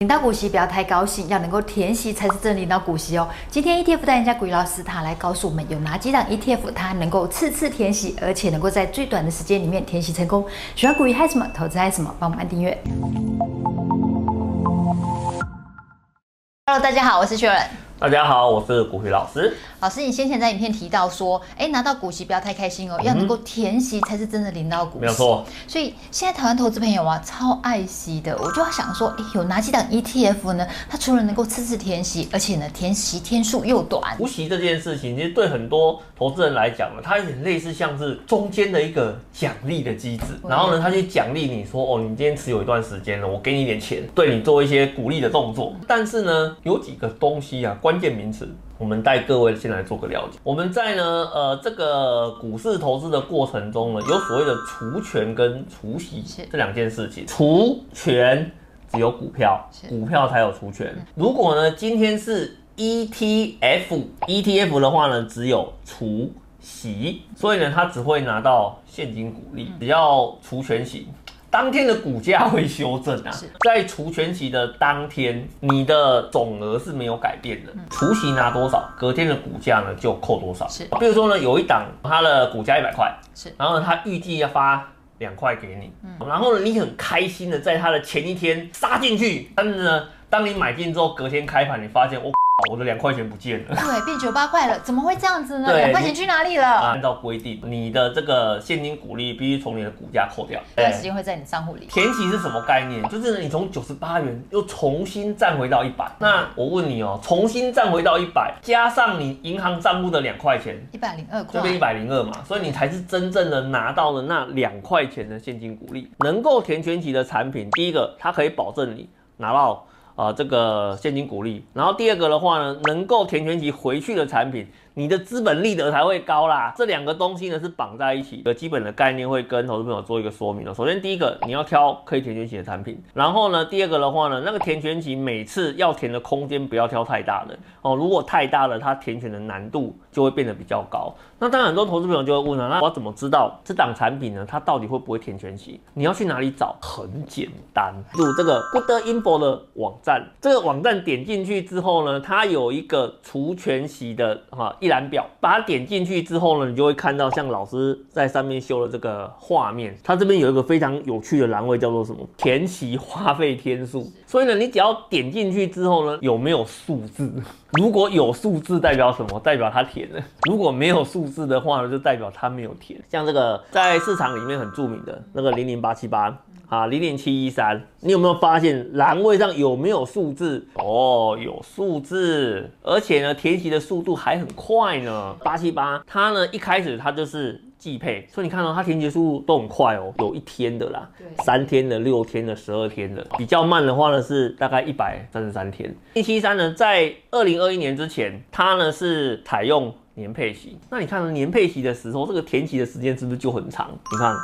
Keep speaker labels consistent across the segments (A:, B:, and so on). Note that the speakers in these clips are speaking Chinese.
A: 领到股息不要太高兴，要能够填息才是真领到股息哦。今天 ETF 代言人家股雨老师他来告诉我们有哪几档 ETF，它能够次次填息，而且能够在最短的时间里面填息成功。喜欢股雨嗨什么，投资嗨什么，帮我们按订阅。Hello，大家好，我是雪伦。
B: 大家好，我是股鱼老师。
A: 老师，你先前在影片提到说，哎、欸，拿到股息不要太开心哦，嗯、要能够填息才是真的领到股息。
B: 没有错。
A: 所以现在台湾投资朋友啊，超爱息的，我就要想说，哎、欸，有哪几档 ETF 呢？它除了能够次次填息，而且呢，填息天数又短。
B: 股息这件事情，其实对很多投资人来讲呢，它有点类似像是中间的一个奖励的机制。然后呢，它去奖励你说，哦，你今天持有一段时间了，我给你一点钱，对你做一些鼓励的动作。但是呢，有几个东西啊，关键名词。我们带各位先来做个了解。我们在呢，呃，这个股市投资的过程中呢，有所谓的除权跟除息这两件事情。除权只有股票，股票才有除权。如果呢，今天是 ETF，ETF 的话呢，只有除息，所以呢，它只会拿到现金股利，只要除权息。当天的股价会修正啊，在除权息的当天，你的总额是没有改变的，除息拿多少，隔天的股价呢就扣多少。是，比如说呢，有一档它的股价一百块，是，然后呢，它预计要发两块给你，嗯，然后呢，你很开心的在它的前一天杀进去，但是呢，当你买进之后，隔天开盘你发现我。我的两块钱不见了，
A: 对，变九八块了，怎么会这样子呢？两块钱去哪里了？
B: 按照规定，你的这个现金股利必须从你的股价扣掉，
A: 这段时间会在你账户里。
B: 填息是什么概念？就是你从九十八元又重新站回到一百。那我问你哦，重新站回到一百，加上你银行账户的两块钱，
A: 一百零二块，
B: 这边一百零二嘛，所以你才是真正的拿到了那两块钱的现金股利。能够填全息的产品，第一个它可以保证你拿到。啊、这个现金鼓励，然后第二个的话呢，能够填权息回去的产品。你的资本利得才会高啦，这两个东西呢是绑在一起的，基本的概念会跟投资朋友做一个说明的。首先，第一个你要挑可以填全息的产品，然后呢，第二个的话呢，那个填全息每次要填的空间不要挑太大的哦，如果太大了，它填权的难度就会变得比较高。那当然，很多投资朋友就会问了，那我怎么知道这档产品呢？它到底会不会填全息？你要去哪里找？很简单，入这个 Good.info 的网站，这个网站点进去之后呢，它有一个除全息的哈一览表，把它点进去之后呢，你就会看到像老师在上面修的这个画面。它这边有一个非常有趣的栏位，叫做什么？填息花费天数。所以呢，你只要点进去之后呢，有没有数字？如果有数字，代表什么？代表它填了。如果没有数字的话呢，就代表它没有填。像这个在市场里面很著名的那个零零八七八。啊，零点七一三，你有没有发现栏位上有没有数字？哦，有数字，而且呢，填息的速度还很快呢。八七八，它呢一开始它就是季配，所以你看到、哦、它填息速度都很快哦，有一天的啦，对三天的、六天的、十二天的，比较慢的话呢是大概一百三十三天。零七三呢，在二零二一年之前，它呢是采用年配息，那你看年配息的时候，这个填息的时间是不是就很长？你看。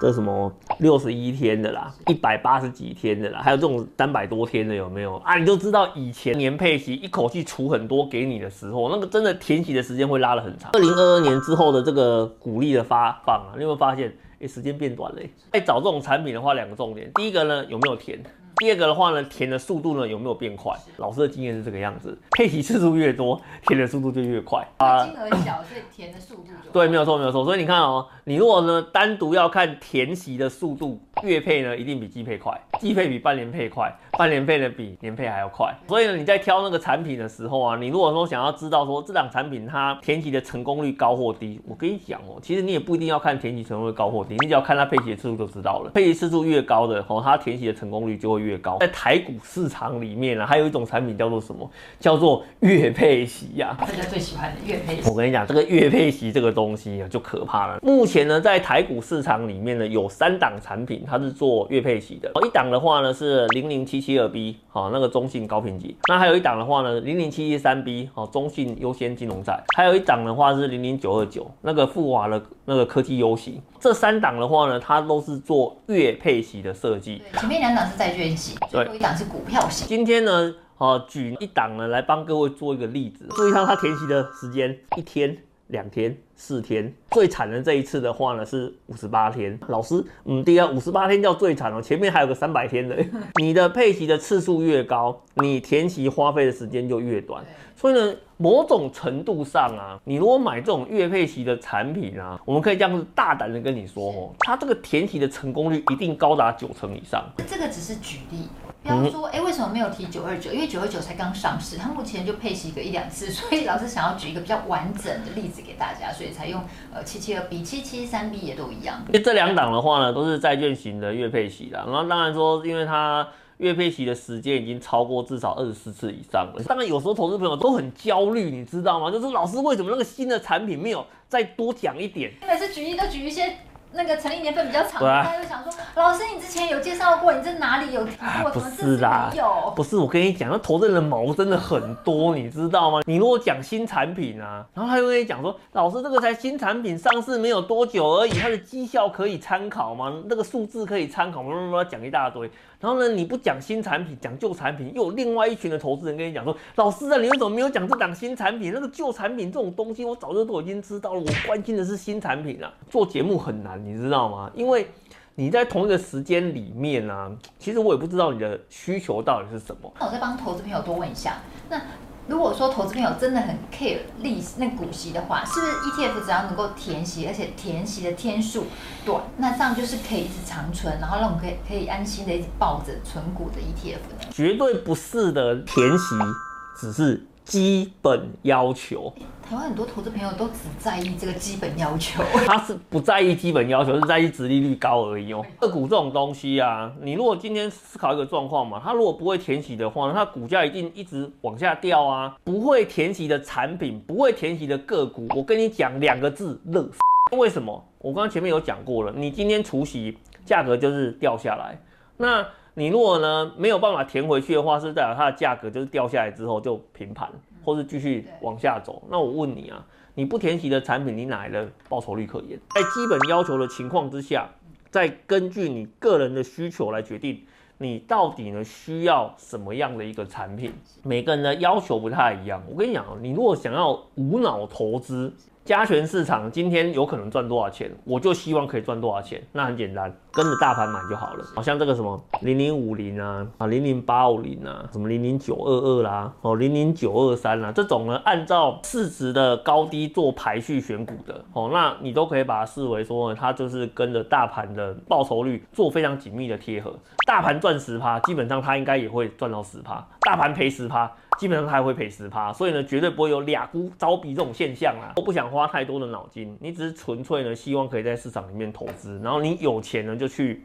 B: 这什么六十一天的啦，一百八十几天的啦，还有这种三百多天的有没有啊？你就知道以前年配息一口气除很多给你的时候，那个真的填息的时间会拉得很长。二零二二年之后的这个鼓励的发放啊，你有没有发现？哎，时间变短了。在找这种产品的话，两个重点，第一个呢，有没有填？第二个的话呢，填的速度呢有没有变快？老师的经验是这个样子，配齐次数越多，填的速度就越快啊。
A: 金额小，所以填的速度就
B: 对，没有错，没有错。所以你看哦，你如果呢单独要看填习的速度，月配呢一定比季配快，季配比半年配快，半年配呢比年配还要快。所以呢你在挑那个产品的时候啊，你如果说想要知道说这档产品它填息的成功率高或低，我跟你讲哦，其实你也不一定要看填息成功率高或低，你只要看它配息的次数就知道了。配息次数越高的哦，它填息的成功率就会越高。在台股市场里面呢，还有一种产品叫做什么？叫做月配息呀。大家最喜欢的月配息。我跟你讲，这个月配息这个东西啊，就可怕了。目前呢，在台股市场里面呢，有三档产品，它是做月配息的。一档的话呢是零零七七二 B，好，那个中信高评级。那还有一档的话呢，零零七七三 B，好，中信优先金融债。还有一档的话是零零九二九，那个富华的那个科技优息。这三档的话呢，它都是做月配息的设计。
A: 前面两档是债券息。有一档是股票型。
B: 今天呢，呃，举一档呢来帮各位做一个例子，注意看它填息的时间，一天、两天、四天，最惨的这一次的话呢是五十八天。老师，嗯，第二五十八天叫最惨哦，前面还有个三百天的。你的配息的次数越高，你填息花费的时间就越短。所以呢，某种程度上啊，你如果买这种月配息的产品啊，我们可以这样子大胆的跟你说哦，它这个填息的成功率一定高达九成以上。
A: 这个只是举例。比方说，哎，为什么没有提九二九？因为九二九才刚上市，它目前就配息个一两次，所以老师想要举一个比较完整的例子给大家，所以才用呃七七二 B、七七三 B 也都一样。
B: 因为这两档的话呢，都是债券型的月配息的，然后当然说，因为它月配息的时间已经超过至少二十四次以上了。当然有时候投资朋友都很焦虑，你知道吗？就是老师为什么那个新的产品没有再多讲一点？
A: 每次举一都举一些。那个成立年份比较长，啊、他就想说，老师，你之前有介绍过，你这哪里有提过？
B: 啊、不是啦，有，不是我跟你讲，那投资人的毛真的很多，你知道吗？你如果讲新产品啊，然后他又跟你讲说，老师，这个才新产品上市没有多久而已，它的绩效可以参考吗？那个数字可以参考吗？讲一大堆。然后呢，你不讲新产品，讲旧产品，又有另外一群的投资人跟你讲说，老师啊，你为什么没有讲这档新产品？那个旧产品这种东西，我早就都已经知道了。我关心的是新产品啊。做节目很难，你知道吗？因为你在同一个时间里面啊，其实我也不知道你的需求到底是什么。
A: 那我再帮投资朋友多问一下，那。如果说投资朋友真的很 care 利息那股息的话，是不是 ETF 只要能够填息，而且填息的天数短，那这样就是可以一直长存，然后让我们可以可以安心的一直抱着存股的 ETF 呢？
B: 绝对不是的，填息只是基本要求。
A: 台湾很多投资朋友都只在意这个基本要求，
B: 他是不在意基本要求，是在意殖利率高而已哦。个股这种东西啊，你如果今天思考一个状况嘛，它如果不会填息的话，那它股价一定一直往下掉啊。不会填息的产品，不会填息的个股，我跟你讲两个字：乐。为什么？我刚刚前面有讲过了，你今天除息，价格就是掉下来。那你如果呢没有办法填回去的话，是代表它的价格就是掉下来之后就平盘。或是继续往下走，那我问你啊，你不填息的产品，你哪来的报酬率可言？在基本要求的情况之下，再根据你个人的需求来决定，你到底呢需要什么样的一个产品？每个人的要求不太一样。我跟你讲，你如果想要无脑投资，加权市场今天有可能赚多少钱，我就希望可以赚多少钱。那很简单。跟着大盘买就好了，好像这个什么零零五零啊啊零零八五零啊，什么零零九二二啦，哦零零九二三啦，这种呢按照市值的高低做排序选股的哦，那你都可以把它视为说，它就是跟着大盘的报酬率做非常紧密的贴合。大盘赚十趴，基本上它应该也会赚到十趴；大盘赔十趴，基本上它还会赔十趴。所以呢，绝对不会有俩股招比这种现象啊。我不想花太多的脑筋，你只是纯粹呢希望可以在市场里面投资，然后你有钱呢就。去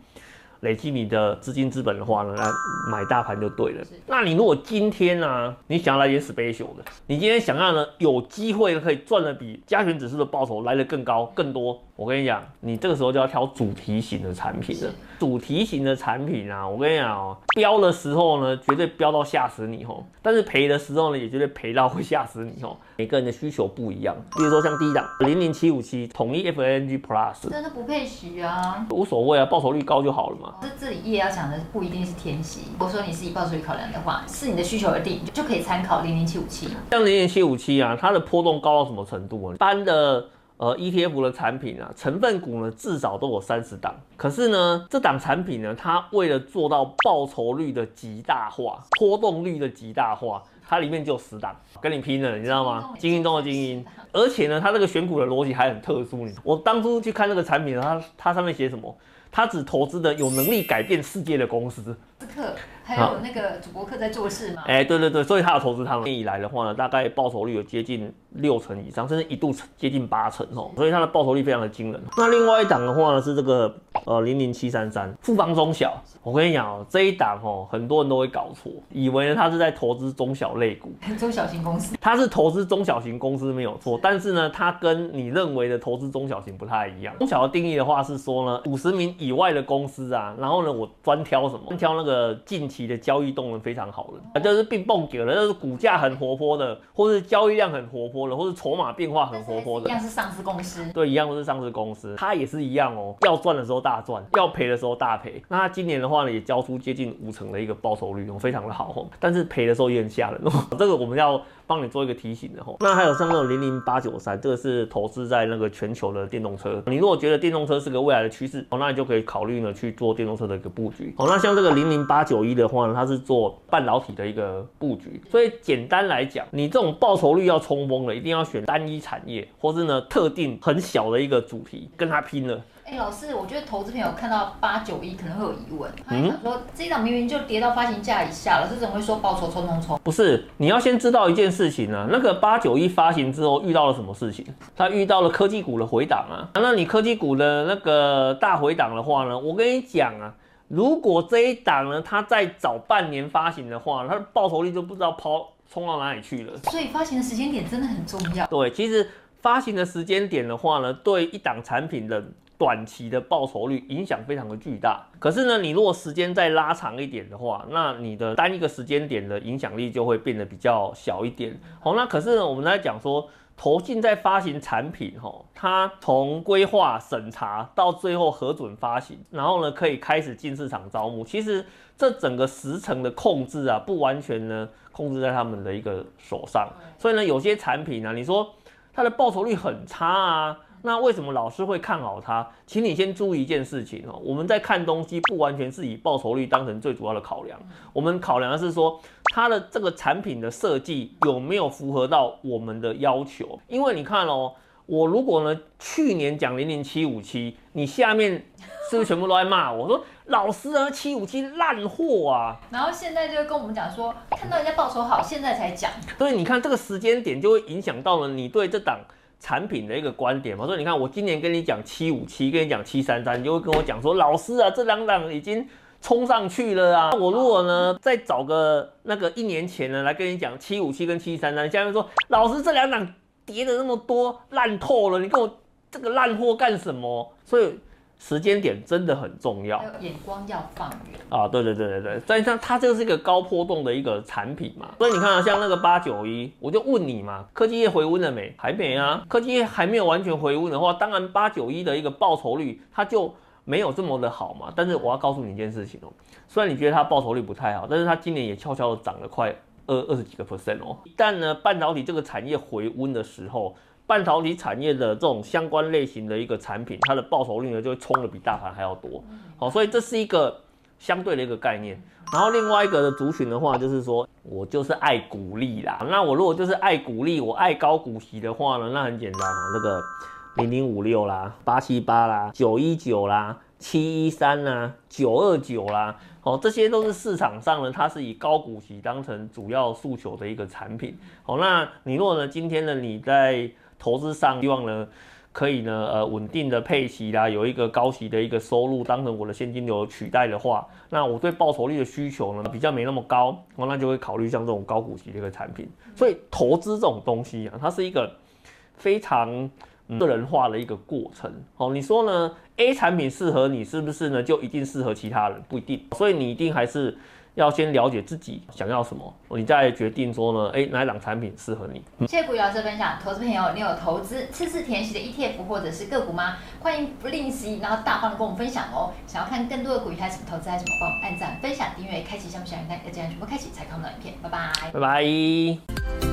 B: 累积你的资金资本的话呢，来买大盘就对了。那你如果今天呢、啊，你想要来点 special 的，你今天想要呢，有机会可以赚的比加权指数的报酬来得更高更多。我跟你讲，你这个时候就要挑主题型的产品了。主题型的产品啊，我跟你讲哦，飙的时候呢，绝对飙到吓死你哦。但是赔的时候呢，也绝对赔到会吓死你哦。每个人的需求不一样，比如说像第一档零零七五七统一 FANG Plus，
A: 真的不配息啊，
B: 无所谓啊，报酬率高就好了嘛。
A: 这这里也要讲的不一定是天息。如果说你是以报酬率考量的话，是你的需求而定，就可以参考零零七五七。
B: 像零零七五七啊，它的波动高到什么程度啊？一般的呃 ETF 的产品啊，成分股呢至少都有三十档。可是呢，这档产品呢，它为了做到报酬率的极大化，波动率的极大化。它里面就有十档，跟你拼了，你知道吗？精英中的精英，而且呢，它这个选股的逻辑还很特殊。你，我当初去看这个产品，它它上面写什么？它只投资的有能力改变世界的公司。
A: 还有那个主播客在做事吗？
B: 哎、欸，对对对，所以他有投资他们。以来的话呢，大概报酬率有接近六成以上，甚至一度接近八成哦，所以它的报酬率非常的惊人。那另外一档的话呢，是这个呃零零七三三富邦中小。我跟你讲哦，这一档哦，很多人都会搞错，以为呢他是在投资中小类股，
A: 中小型公司。
B: 他是投资中小型公司没有错，但是呢，他跟你认为的投资中小型不太一样。中小的定义的话是说呢，五十名以外的公司啊，然后呢，我专挑什么？专挑那个近期的交易动能非常好了，啊，就是并蹦给了，就是股价很活泼的，或是交易量很活泼的，或是筹码变化很活泼的，
A: 一样是上市公司，
B: 对，一样都是上市公司，它也是一样哦，要赚的时候大赚，要赔的时候大赔。那它今年的话呢，也交出接近五成的一个报酬率哦，非常的好哦，但是赔的时候也很吓人哦，这个我们要帮你做一个提醒的哦。那还有像那种零零八九三，这个是投资在那个全球的电动车，你如果觉得电动车是个未来的趋势哦，那你就可以考虑呢去做电动车的一个布局哦。那像这个零零八九一的话呢，它是做半导体的一个布局，所以简单来讲，你这种报酬率要冲锋了，一定要选单一产业，或是呢特定很小的一个主题跟它拼了。
A: 哎，老师，我觉得投资朋友看到八九一可能会有疑问，他想说这一档明明就跌到发行价以下了，是怎么会说报酬冲冲冲？
B: 不是，你要先知道一件事情啊，那个八九一发行之后遇到了什么事情？它遇到了科技股的回档啊。那你科技股的那个大回档的话呢，我跟你讲啊，如果这一档呢，它再早半年发行的话，它的报酬率就不知道抛冲到哪里去了。
A: 所以发行的时间点真的很重要。
B: 对，其实发行的时间点的话呢，对一档产品的。短期的报酬率影响非常的巨大，可是呢，你如果时间再拉长一点的话，那你的单一个时间点的影响力就会变得比较小一点。好，那可是呢，我们在讲说，投信在发行产品，哈，它从规划审查到最后核准发行，然后呢，可以开始进市场招募，其实这整个时程的控制啊，不完全呢控制在他们的一个手上，所以呢，有些产品呢，你说它的报酬率很差啊。那为什么老师会看好它？请你先注意一件事情哦，我们在看东西不完全是以报酬率当成最主要的考量，我们考量的是说它的这个产品的设计有没有符合到我们的要求。因为你看哦，我如果呢去年讲零零七五七，你下面是不是全部都在骂我说老师啊七五七烂货啊？
A: 然后现在就跟我们讲说，看到人家报酬好，现在才讲。
B: 所以你看这个时间点就会影响到了你对这档。产品的一个观点嘛，所以你看，我今年跟你讲七五七，跟你讲七三三，你就会跟我讲说，老师啊，这两档已经冲上去了啊。我如果呢再找个那个一年前呢来跟你讲七五七跟七三三，下面说老师这两档跌的那么多，烂透了，你跟我这个烂货干什么？所以。时间点真的很重要，
A: 眼光要放远
B: 啊！对对对对对，所以像它这个是一个高波动的一个产品嘛，所以你看啊，像那个八九一，我就问你嘛，科技业回温了没？还没啊，科技业还没有完全回温的话，当然八九一的一个报酬率它就没有这么的好嘛。但是我要告诉你一件事情哦，虽然你觉得它报酬率不太好，但是它今年也悄悄的涨了快二二十几个 percent 哦。一旦呢半导体这个产业回温的时候，半导体产业的这种相关类型的一个产品，它的报酬率呢就会冲的比大盘还要多。好，所以这是一个相对的一个概念。然后另外一个的族群的话，就是说我就是爱股利啦。那我如果就是爱股利，我爱高股息的话呢，那很简单啊，这个零零五六啦、八七八啦、九一九啦、七一三啦、九二九啦，哦，这些都是市场上呢，它是以高股息当成主要诉求的一个产品。好，那你如果呢，今天呢你在投资上希望呢，可以呢，呃，稳定的配息啦，有一个高息的一个收入，当成我的现金流取代的话，那我对报酬率的需求呢比较没那么高，哦，那就会考虑像这种高股息的一个产品。所以投资这种东西啊，它是一个非常个人化的一个过程。哦，你说呢？A 产品适合你，是不是呢？就一定适合其他人？不一定。所以你一定还是。要先了解自己想要什么，你再决定说呢，哎，哪一档产品适合你？
A: 谢谢股鱼老师分享，投资朋友，你有投资次次填息的 ETF 或者是个股吗？欢迎不吝惜，然后大方的跟我们分享哦。想要看更多的股鱼还是什么投资还是什么，帮我们按赞、分享、订阅、开启小铃铛，要这样全部开启才看到影片。拜拜，
B: 拜拜。